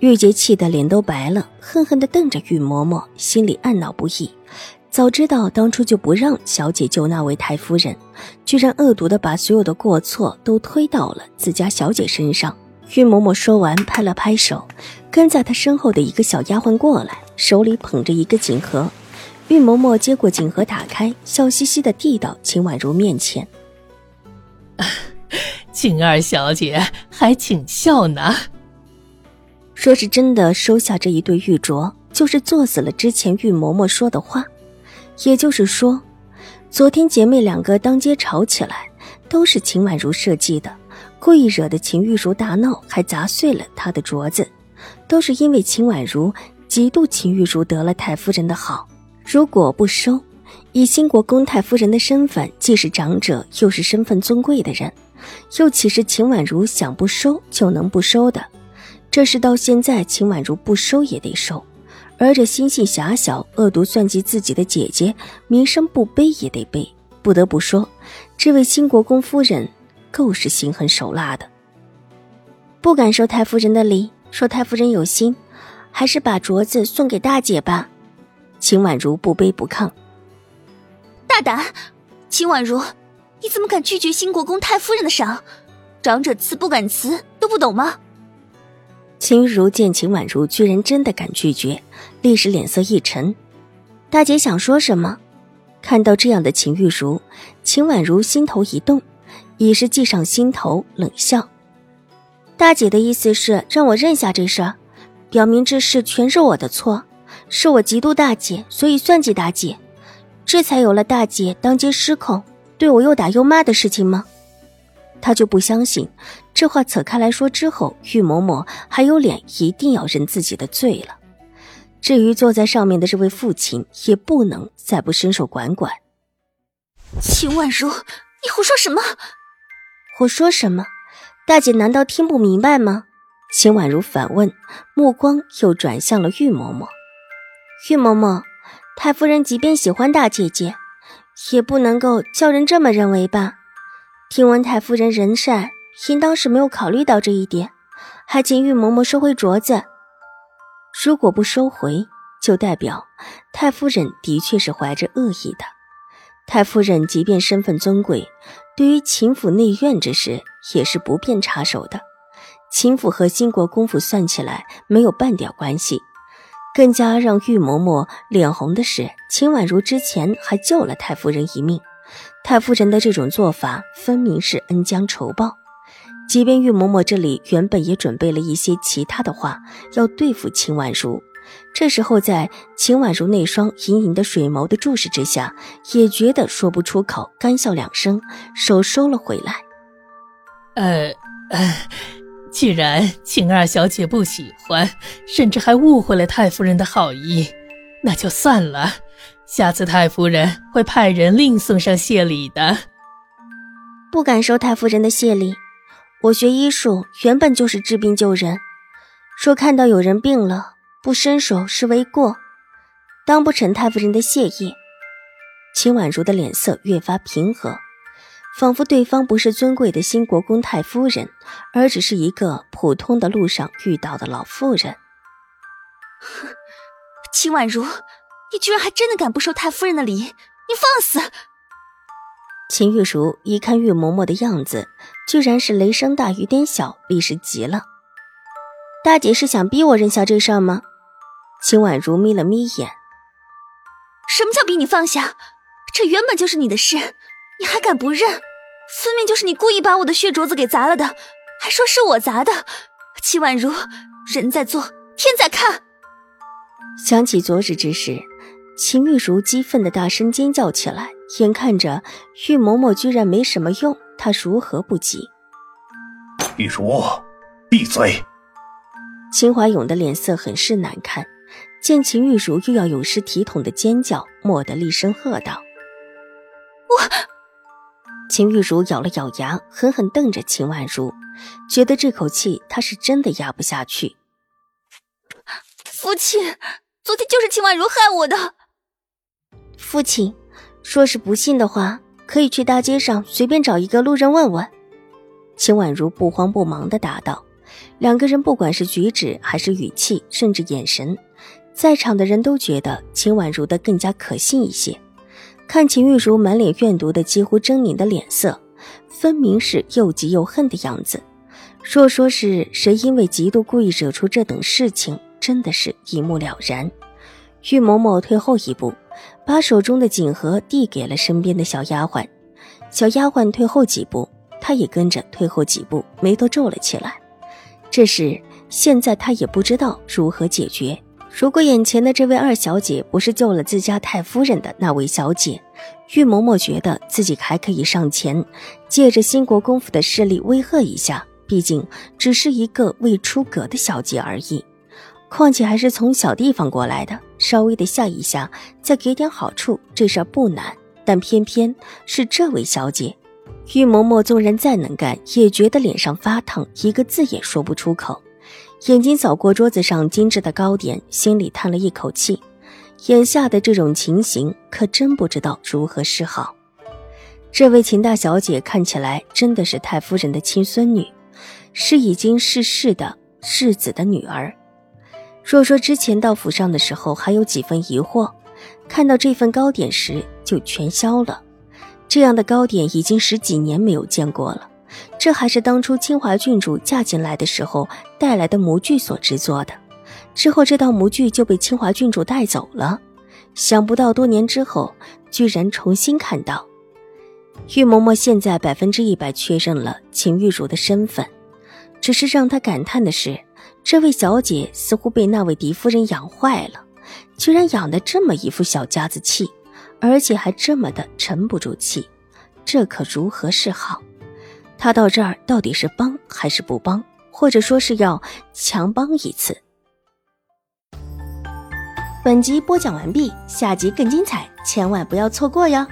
玉洁气得脸都白了，恨恨地瞪着玉嬷嬷，心里暗恼不已。早知道当初就不让小姐救那位太夫人，居然恶毒地把所有的过错都推到了自家小姐身上。玉嬷嬷说完，拍了拍手，跟在她身后的一个小丫鬟过来，手里捧着一个锦盒。玉嬷嬷接过锦盒，打开，笑嘻嘻地递到秦婉如面前：“秦二小姐，还请笑呢。”说是真的收下这一对玉镯，就是做死了之前玉嬷嬷说的话。也就是说，昨天姐妹两个当街吵起来，都是秦婉如设计的，故意惹得秦玉茹大闹，还砸碎了她的镯子，都是因为秦婉如嫉妒秦玉茹得了太夫人的好。如果不收，以兴国公太夫人的身份，既是长者，又是身份尊贵的人，又岂是秦婉如想不收就能不收的？这事到现在，秦婉如不收也得收，而这心性狭小、恶毒算计自己的姐姐，名声不背也得背。不得不说，这位新国公夫人够是心狠手辣的。不敢收太夫人的礼，说太夫人有心，还是把镯子送给大姐吧。秦婉如不卑不亢，大胆！秦婉如，你怎么敢拒绝新国公太夫人的赏？长者辞不敢辞，都不懂吗？秦玉茹见秦婉如居然真的敢拒绝，立时脸色一沉。大姐想说什么？看到这样的秦玉茹，秦婉如心头一动，已是计上心头，冷笑：“大姐的意思是让我认下这事儿，表明这事全是我的错，是我嫉妒大姐，所以算计大姐，这才有了大姐当街失控，对我又打又骂的事情吗？”他就不相信，这话扯开来说之后，玉嬷嬷还有脸一定要认自己的罪了。至于坐在上面的这位父亲，也不能再不伸手管管。秦婉如，你胡说什么？我说什么？大姐难道听不明白吗？秦婉如反问，目光又转向了玉嬷嬷。玉嬷嬷，太夫人即便喜欢大姐姐，也不能够叫人这么认为吧？听闻太夫人人善，应当是没有考虑到这一点，还请玉嬷嬷收回镯子。如果不收回，就代表太夫人的确是怀着恶意的。太夫人即便身份尊贵，对于秦府内院之事也是不便插手的。秦府和兴国公府算起来没有半点关系。更加让玉嬷嬷脸红的是，秦婉如之前还救了太夫人一命。太夫人的这种做法，分明是恩将仇报。即便玉嬷嬷这里原本也准备了一些其他的话要对付秦婉如，这时候在秦婉如那双隐隐的水眸的注视之下，也觉得说不出口，干笑两声，手收了回来。呃，既然秦二小姐不喜欢，甚至还误会了太夫人的好意，那就算了。下次太夫人会派人另送上谢礼的。不敢收太夫人的谢礼。我学医术原本就是治病救人，说看到有人病了不伸手是为过，当不成太夫人的谢意。秦婉如的脸色越发平和，仿佛对方不是尊贵的新国公太夫人，而只是一个普通的路上遇到的老妇人。秦婉如。你居然还真的敢不收太夫人的礼？你放肆！秦玉茹一看玉嬷嬷的样子，居然是雷声大雨点小，立时急了。大姐是想逼我认下这事儿吗？秦婉如眯了眯眼。什么叫逼你放下？这原本就是你的事，你还敢不认？分明就是你故意把我的血镯子给砸了的，还说是我砸的。秦婉如，人在做，天在看。想起昨日之事。秦玉茹激愤的大声尖叫起来，眼看着玉嬷嬷居然没什么用，她如何不急？玉茹，闭嘴！秦怀勇的脸色很是难看，见秦玉茹又要有失体统的尖叫，蓦地厉声喝道：“我！”秦玉茹咬了咬牙，狠狠瞪着秦婉如，觉得这口气她是真的压不下去。父亲，昨天就是秦婉如害我的。父亲，说是不信的话，可以去大街上随便找一个路人问问。秦婉如不慌不忙的答道。两个人不管是举止还是语气，甚至眼神，在场的人都觉得秦婉如的更加可信一些。看秦玉茹满脸怨毒的、几乎狰狞的脸色，分明是又急又恨的样子。若说是谁因为嫉妒故意惹出这等事情，真的是一目了然。玉嬷嬷退后一步，把手中的锦盒递给了身边的小丫鬟。小丫鬟退后几步，她也跟着退后几步，眉头皱了起来。这事现在她也不知道如何解决。如果眼前的这位二小姐不是救了自家太夫人的那位小姐，玉嬷嬷觉得自己还可以上前，借着新国公府的势力威吓一下。毕竟只是一个未出阁的小姐而已，况且还是从小地方过来的，稍微的吓一下，再给点好处，这事儿不难。但偏偏是这位小姐，玉嬷嬷纵然再能干，也觉得脸上发烫，一个字也说不出口。眼睛扫过桌子上精致的糕点，心里叹了一口气。眼下的这种情形，可真不知道如何是好。这位秦大小姐看起来真的是太夫人的亲孙女，是已经逝世的世子的女儿。若说之前到府上的时候还有几分疑惑，看到这份糕点时就全消了。这样的糕点已经十几年没有见过了。这还是当初清华郡主嫁进来的时候带来的模具所制作的，之后这道模具就被清华郡主带走了。想不到多年之后，居然重新看到。玉嬷嬷现在百分之一百确认了秦玉茹的身份，只是让她感叹的是，这位小姐似乎被那位狄夫人养坏了，居然养的这么一副小家子气，而且还这么的沉不住气，这可如何是好？他到这儿到底是帮还是不帮，或者说是要强帮一次？本集播讲完毕，下集更精彩，千万不要错过哟！